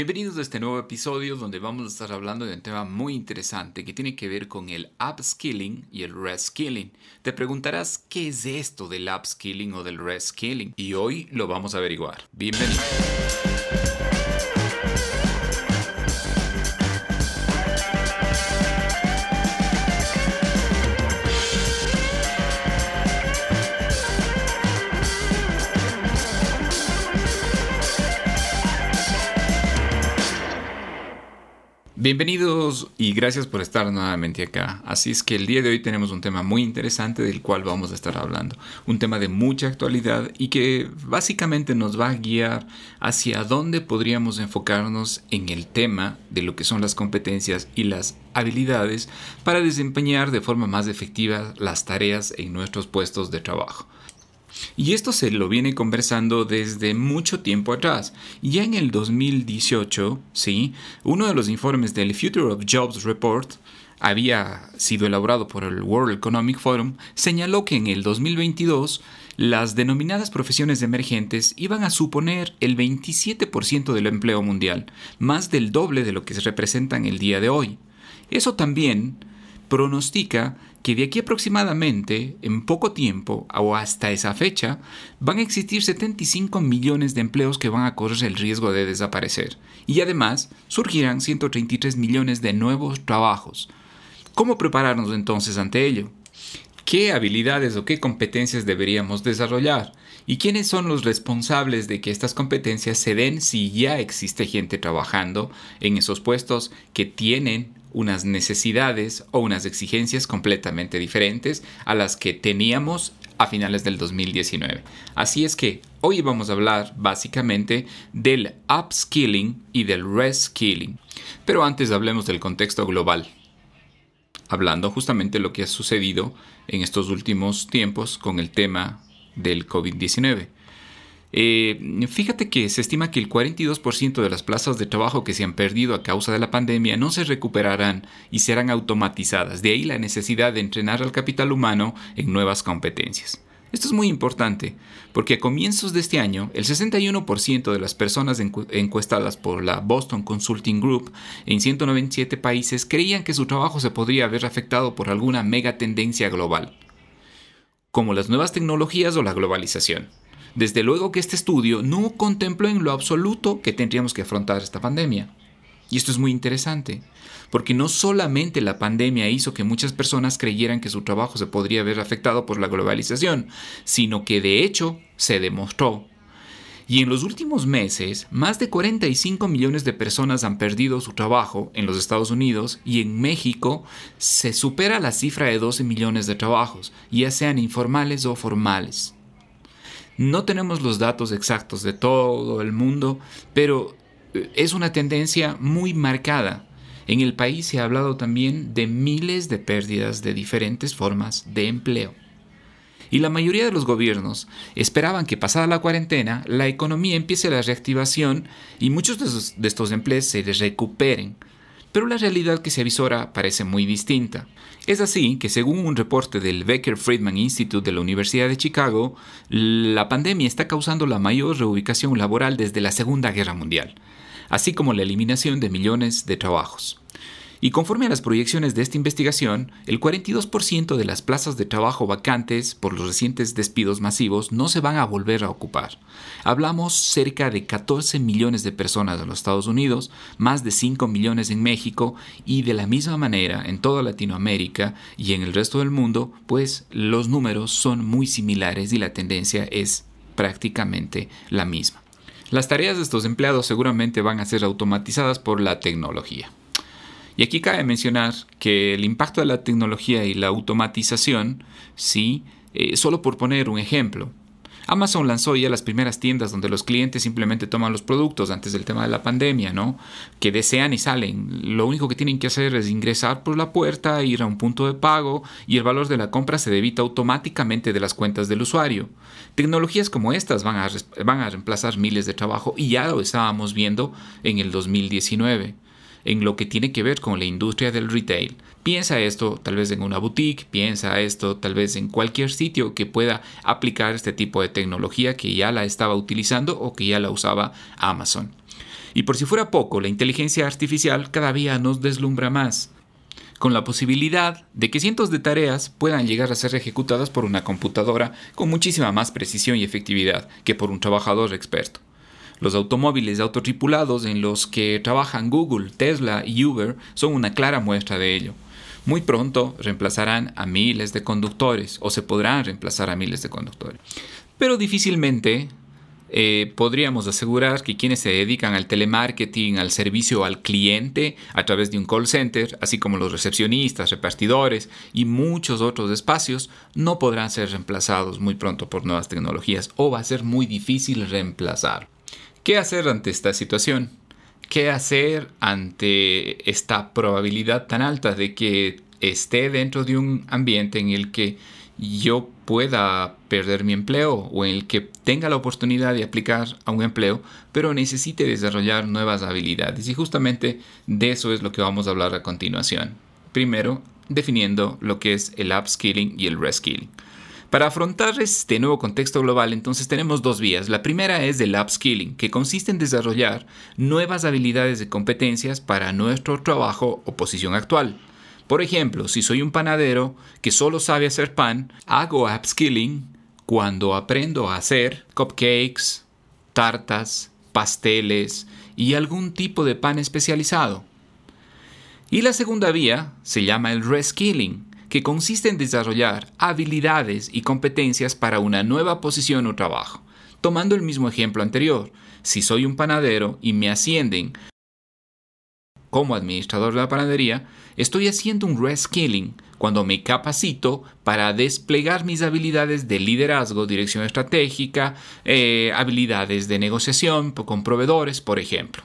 Bienvenidos a este nuevo episodio donde vamos a estar hablando de un tema muy interesante que tiene que ver con el upskilling y el reskilling. Te preguntarás qué es esto del upskilling o del reskilling y hoy lo vamos a averiguar. Bienvenido. Bienvenidos y gracias por estar nuevamente acá. Así es que el día de hoy tenemos un tema muy interesante del cual vamos a estar hablando. Un tema de mucha actualidad y que básicamente nos va a guiar hacia dónde podríamos enfocarnos en el tema de lo que son las competencias y las habilidades para desempeñar de forma más efectiva las tareas en nuestros puestos de trabajo. Y esto se lo viene conversando desde mucho tiempo atrás. Ya en el 2018, ¿sí? uno de los informes del Future of Jobs Report había sido elaborado por el World Economic Forum, señaló que en el 2022 las denominadas profesiones emergentes iban a suponer el 27% del empleo mundial, más del doble de lo que se representa en el día de hoy. Eso también pronostica que de aquí aproximadamente, en poco tiempo o hasta esa fecha, van a existir 75 millones de empleos que van a correr el riesgo de desaparecer. Y además surgirán 133 millones de nuevos trabajos. ¿Cómo prepararnos entonces ante ello? ¿Qué habilidades o qué competencias deberíamos desarrollar? ¿Y quiénes son los responsables de que estas competencias se den si ya existe gente trabajando en esos puestos que tienen unas necesidades o unas exigencias completamente diferentes a las que teníamos a finales del 2019. Así es que hoy vamos a hablar básicamente del upskilling y del reskilling. Pero antes hablemos del contexto global. Hablando justamente de lo que ha sucedido en estos últimos tiempos con el tema del COVID-19. Eh, fíjate que se estima que el 42% de las plazas de trabajo que se han perdido a causa de la pandemia no se recuperarán y serán automatizadas. De ahí la necesidad de entrenar al capital humano en nuevas competencias. Esto es muy importante, porque a comienzos de este año, el 61% de las personas encuestadas por la Boston Consulting Group en 197 países creían que su trabajo se podría haber afectado por alguna mega tendencia global, como las nuevas tecnologías o la globalización. Desde luego que este estudio no contempló en lo absoluto que tendríamos que afrontar esta pandemia. Y esto es muy interesante, porque no solamente la pandemia hizo que muchas personas creyeran que su trabajo se podría ver afectado por la globalización, sino que de hecho se demostró. Y en los últimos meses, más de 45 millones de personas han perdido su trabajo en los Estados Unidos y en México se supera la cifra de 12 millones de trabajos, ya sean informales o formales. No tenemos los datos exactos de todo el mundo, pero eh, es una tendencia muy marcada. En el país se ha hablado también de miles de pérdidas de diferentes formas de empleo. Y la mayoría de los gobiernos esperaban que pasada la cuarentena la economía empiece la reactivación y muchos de, estos empleos se recuperen pero la realidad que se avisora parece muy distinta. Es así que según un reporte del Becker Friedman Institute de la Universidad de Chicago, la pandemia está causando la mayor reubicación laboral desde la Segunda Guerra Mundial, así como la eliminación de millones de trabajos. Y conforme a las proyecciones de esta investigación, el 42% de las plazas de trabajo vacantes por los recientes despidos masivos no se van a volver a ocupar. Hablamos cerca de 14 millones de personas en los Estados Unidos, más de 5 millones en México y de la misma manera en toda Latinoamérica y en el resto del mundo, pues los números son muy similares y la tendencia es prácticamente la misma. Las tareas de estos empleados seguramente van a ser automatizadas por la tecnología. Y aquí cabe mencionar que el impacto de la tecnología y la automatización, sí, eh, solo por poner un ejemplo, Amazon lanzó ya las primeras tiendas donde los clientes simplemente toman los productos antes del tema de la pandemia, ¿no? Que desean y salen. Lo único que tienen que hacer es ingresar por la puerta, ir a un punto de pago y el valor de la compra se debita automáticamente de las cuentas del usuario. Tecnologías como estas van a, van a reemplazar miles de trabajo y ya lo estábamos viendo en el 2019 en lo que tiene que ver con la industria del retail. Piensa esto tal vez en una boutique, piensa esto tal vez en cualquier sitio que pueda aplicar este tipo de tecnología que ya la estaba utilizando o que ya la usaba Amazon. Y por si fuera poco, la inteligencia artificial cada día nos deslumbra más, con la posibilidad de que cientos de tareas puedan llegar a ser ejecutadas por una computadora con muchísima más precisión y efectividad que por un trabajador experto. Los automóviles autotripulados en los que trabajan Google, Tesla y Uber son una clara muestra de ello. Muy pronto reemplazarán a miles de conductores o se podrán reemplazar a miles de conductores. Pero difícilmente eh, podríamos asegurar que quienes se dedican al telemarketing, al servicio al cliente a través de un call center, así como los recepcionistas, repartidores y muchos otros espacios, no podrán ser reemplazados muy pronto por nuevas tecnologías o va a ser muy difícil reemplazar. ¿Qué hacer ante esta situación? ¿Qué hacer ante esta probabilidad tan alta de que esté dentro de un ambiente en el que yo pueda perder mi empleo o en el que tenga la oportunidad de aplicar a un empleo, pero necesite desarrollar nuevas habilidades. Y justamente de eso es lo que vamos a hablar a continuación. Primero, definiendo lo que es el upskilling y el reskilling. Para afrontar este nuevo contexto global, entonces tenemos dos vías. La primera es el upskilling, que consiste en desarrollar nuevas habilidades y competencias para nuestro trabajo o posición actual. Por ejemplo, si soy un panadero que solo sabe hacer pan, hago upskilling cuando aprendo a hacer cupcakes, tartas, pasteles y algún tipo de pan especializado. Y la segunda vía se llama el reskilling, que consiste en desarrollar habilidades y competencias para una nueva posición o trabajo. Tomando el mismo ejemplo anterior, si soy un panadero y me ascienden como administrador de la panadería, estoy haciendo un reskilling cuando me capacito para desplegar mis habilidades de liderazgo, dirección estratégica, eh, habilidades de negociación con proveedores, por ejemplo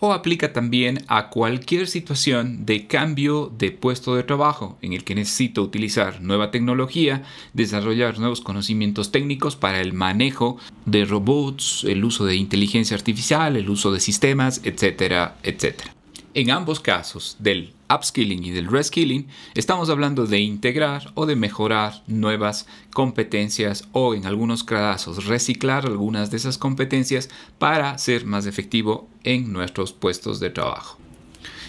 o aplica también a cualquier situación de cambio de puesto de trabajo en el que necesito utilizar nueva tecnología, desarrollar nuevos conocimientos técnicos para el manejo de robots, el uso de inteligencia artificial, el uso de sistemas, etcétera, etcétera. En ambos casos, del upskilling y del reskilling, estamos hablando de integrar o de mejorar nuevas competencias o en algunos casos reciclar algunas de esas competencias para ser más efectivo en nuestros puestos de trabajo.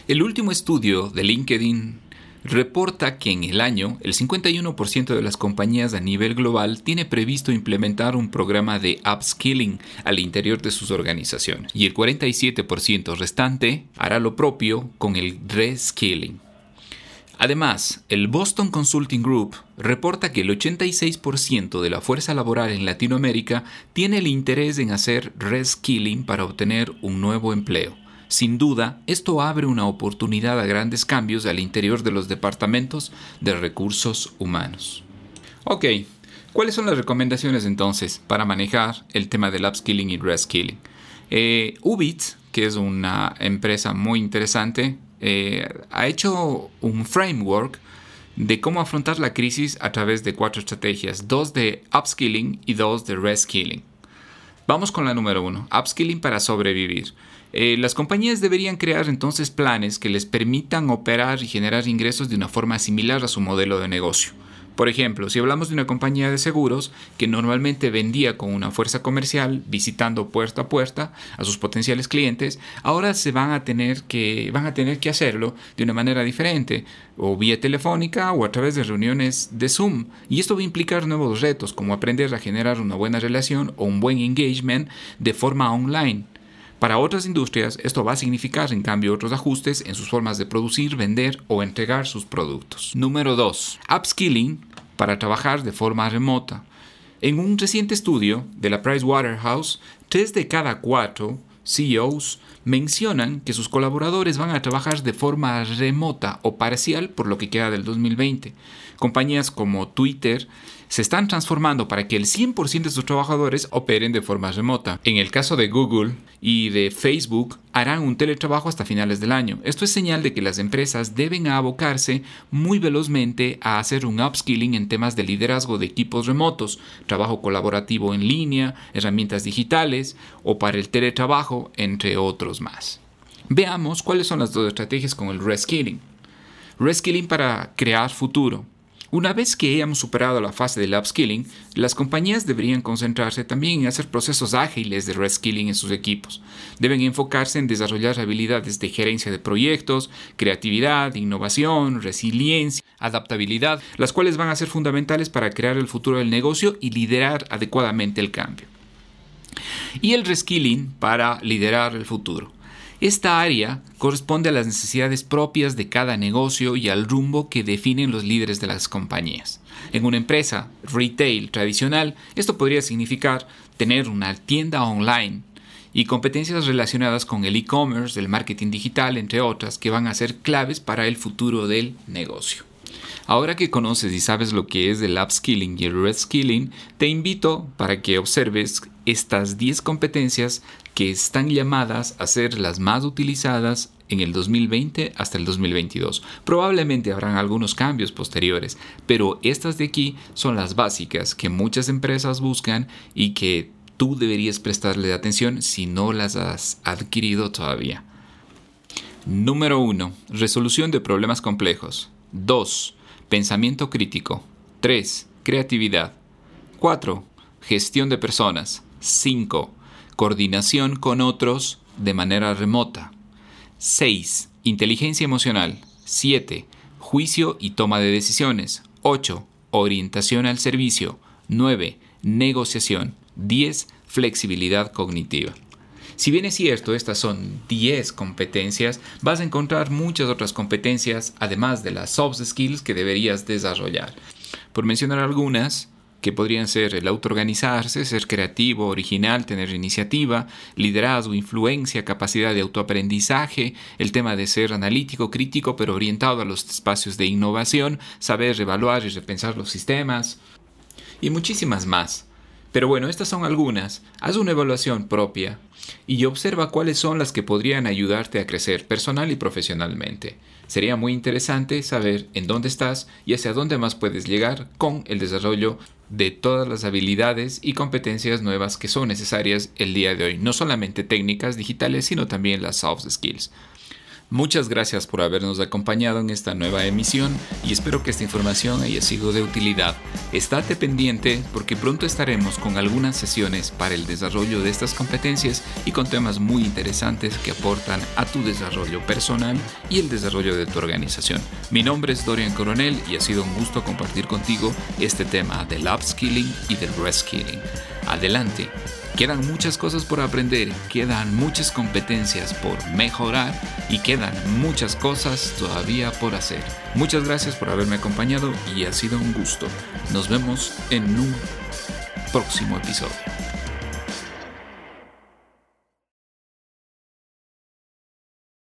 El último estudio de LinkedIn reporta que en el año el 51% de las compañías a nivel global tiene previsto implementar un programa de upskilling al interior de sus organizaciones y el 47% restante hará lo propio con el reskilling. Además, el Boston Consulting Group reporta que el 86% de la fuerza laboral en Latinoamérica tiene el interés en hacer reskilling para obtener un nuevo empleo. Sin duda, esto abre una oportunidad a grandes cambios al interior de los departamentos de recursos humanos. Ok, ¿cuáles son las recomendaciones entonces para manejar el tema del upskilling y reskilling? Eh, que es una empresa muy interesante, eh, ha hecho un framework de cómo afrontar la crisis a través de cuatro estrategias, dos de upskilling y dos de reskilling. Vamos con la número uno, upskilling para sobrevivir. Eh, las compañías deberían crear entonces planes que les permitan operar y generar ingresos de una forma similar a su modelo de negocio. Por ejemplo, si hablamos de una compañía de seguros que normalmente vendía con una fuerza comercial visitando puerta a puerta a sus potenciales clientes, ahora se van a tener que van a tener que hacerlo de una manera diferente, o vía telefónica o a través de reuniones de Zoom, y esto va a implicar nuevos retos como aprender a generar una buena relación o un buen engagement de forma online. Para otras industrias, esto va a significar, en cambio, otros ajustes en sus formas de producir, vender o entregar sus productos. Número 2. Upskilling para trabajar de forma remota. En un reciente estudio de la Pricewaterhouse, 3 de cada 4 CEOs mencionan que sus colaboradores van a trabajar de forma remota o parcial por lo que queda del 2020. Compañías como Twitter se están transformando para que el 100% de sus trabajadores operen de forma remota. En el caso de Google y de Facebook, harán un teletrabajo hasta finales del año. Esto es señal de que las empresas deben abocarse muy velozmente a hacer un upskilling en temas de liderazgo de equipos remotos, trabajo colaborativo en línea, herramientas digitales o para el teletrabajo, entre otros más. Veamos cuáles son las dos estrategias con el reskilling. Reskilling para crear futuro. Una vez que hayamos superado la fase del upskilling, las compañías deberían concentrarse también en hacer procesos ágiles de reskilling en sus equipos. Deben enfocarse en desarrollar habilidades de gerencia de proyectos, creatividad, innovación, resiliencia, adaptabilidad, las cuales van a ser fundamentales para crear el futuro del negocio y liderar adecuadamente el cambio. Y el reskilling para liderar el futuro. Esta área corresponde a las necesidades propias de cada negocio y al rumbo que definen los líderes de las compañías. En una empresa retail tradicional, esto podría significar tener una tienda online y competencias relacionadas con el e-commerce, el marketing digital, entre otras, que van a ser claves para el futuro del negocio. Ahora que conoces y sabes lo que es el upskilling y el reskilling, te invito para que observes estas 10 competencias que están llamadas a ser las más utilizadas en el 2020 hasta el 2022. Probablemente habrán algunos cambios posteriores, pero estas de aquí son las básicas que muchas empresas buscan y que tú deberías prestarle atención si no las has adquirido todavía. Número 1. Resolución de problemas complejos. 2. Pensamiento crítico. 3. Creatividad. 4. Gestión de personas. 5. Coordinación con otros de manera remota. 6. Inteligencia emocional. 7. Juicio y toma de decisiones. 8. Orientación al servicio. 9. Negociación. 10. Flexibilidad cognitiva. Si bien es cierto, estas son 10 competencias, vas a encontrar muchas otras competencias, además de las soft skills que deberías desarrollar. Por mencionar algunas, que podrían ser el autoorganizarse, ser creativo, original, tener iniciativa, liderazgo, influencia, capacidad de autoaprendizaje, el tema de ser analítico, crítico, pero orientado a los espacios de innovación, saber evaluar y repensar los sistemas, y muchísimas más. Pero bueno, estas son algunas. Haz una evaluación propia y observa cuáles son las que podrían ayudarte a crecer personal y profesionalmente. Sería muy interesante saber en dónde estás y hacia dónde más puedes llegar con el desarrollo de todas las habilidades y competencias nuevas que son necesarias el día de hoy, no solamente técnicas digitales, sino también las soft skills. Muchas gracias por habernos acompañado en esta nueva emisión y espero que esta información haya sido de utilidad. Estate pendiente porque pronto estaremos con algunas sesiones para el desarrollo de estas competencias y con temas muy interesantes que aportan a tu desarrollo personal y el desarrollo de tu organización. Mi nombre es Dorian Coronel y ha sido un gusto compartir contigo este tema del upskilling y del reskilling. Adelante. Quedan muchas cosas por aprender, quedan muchas competencias por mejorar y quedan muchas cosas todavía por hacer. Muchas gracias por haberme acompañado y ha sido un gusto. Nos vemos en un próximo episodio.